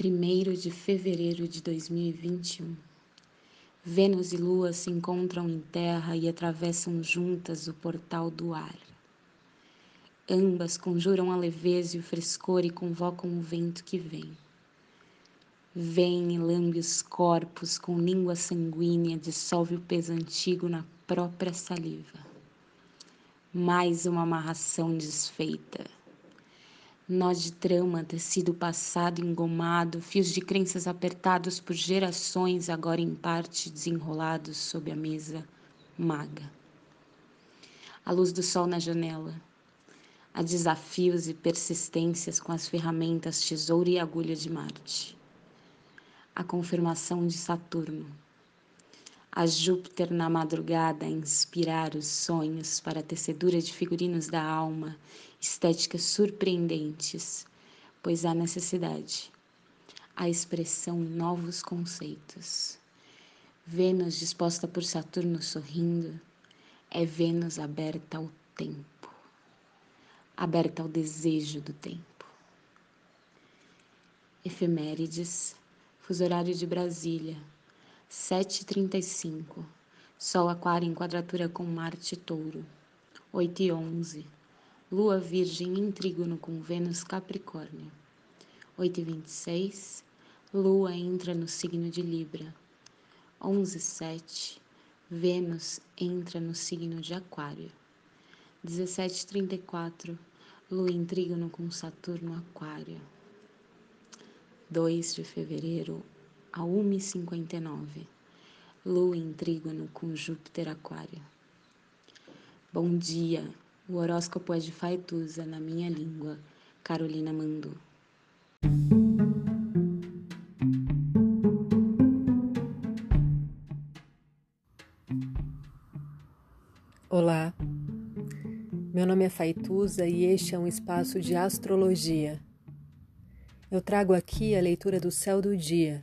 1 de fevereiro de 2021. Vênus e Lua se encontram em Terra e atravessam juntas o portal do ar. Ambas conjuram a leveza e o frescor e convocam o vento que vem. Vem e lambe os corpos com língua sanguínea, dissolve o peso antigo na própria saliva. Mais uma amarração desfeita nós de trama, tecido passado engomado, fios de crenças apertados por gerações, agora em parte desenrolados sob a mesa maga. A luz do sol na janela. Há desafios e persistências com as ferramentas tesouro e agulha de Marte. A confirmação de Saturno. A Júpiter na madrugada a inspirar os sonhos para a tecedura de figurinos da alma estéticas surpreendentes, pois há necessidade, a expressão novos conceitos. Vênus disposta por Saturno sorrindo é Vênus aberta ao tempo, aberta ao desejo do tempo. Efemérides, fuso horário de Brasília, 7h35, Sol Aquário em quadratura com Marte Touro, 8 e 11 Lua Virgem em trígono com Vênus Capricórnio. 8 e 26, Lua entra no signo de Libra. 11 e 7, Vênus entra no signo de Aquário. 17 e 34, Lua em trígono com Saturno Aquário. 2 de fevereiro a 1 e 59, Lua em trígono com Júpiter Aquário. Bom dia! O horóscopo é de Faituza na minha língua, Carolina Mandu. Olá, meu nome é Faituza e este é um espaço de astrologia. Eu trago aqui a leitura do céu do dia,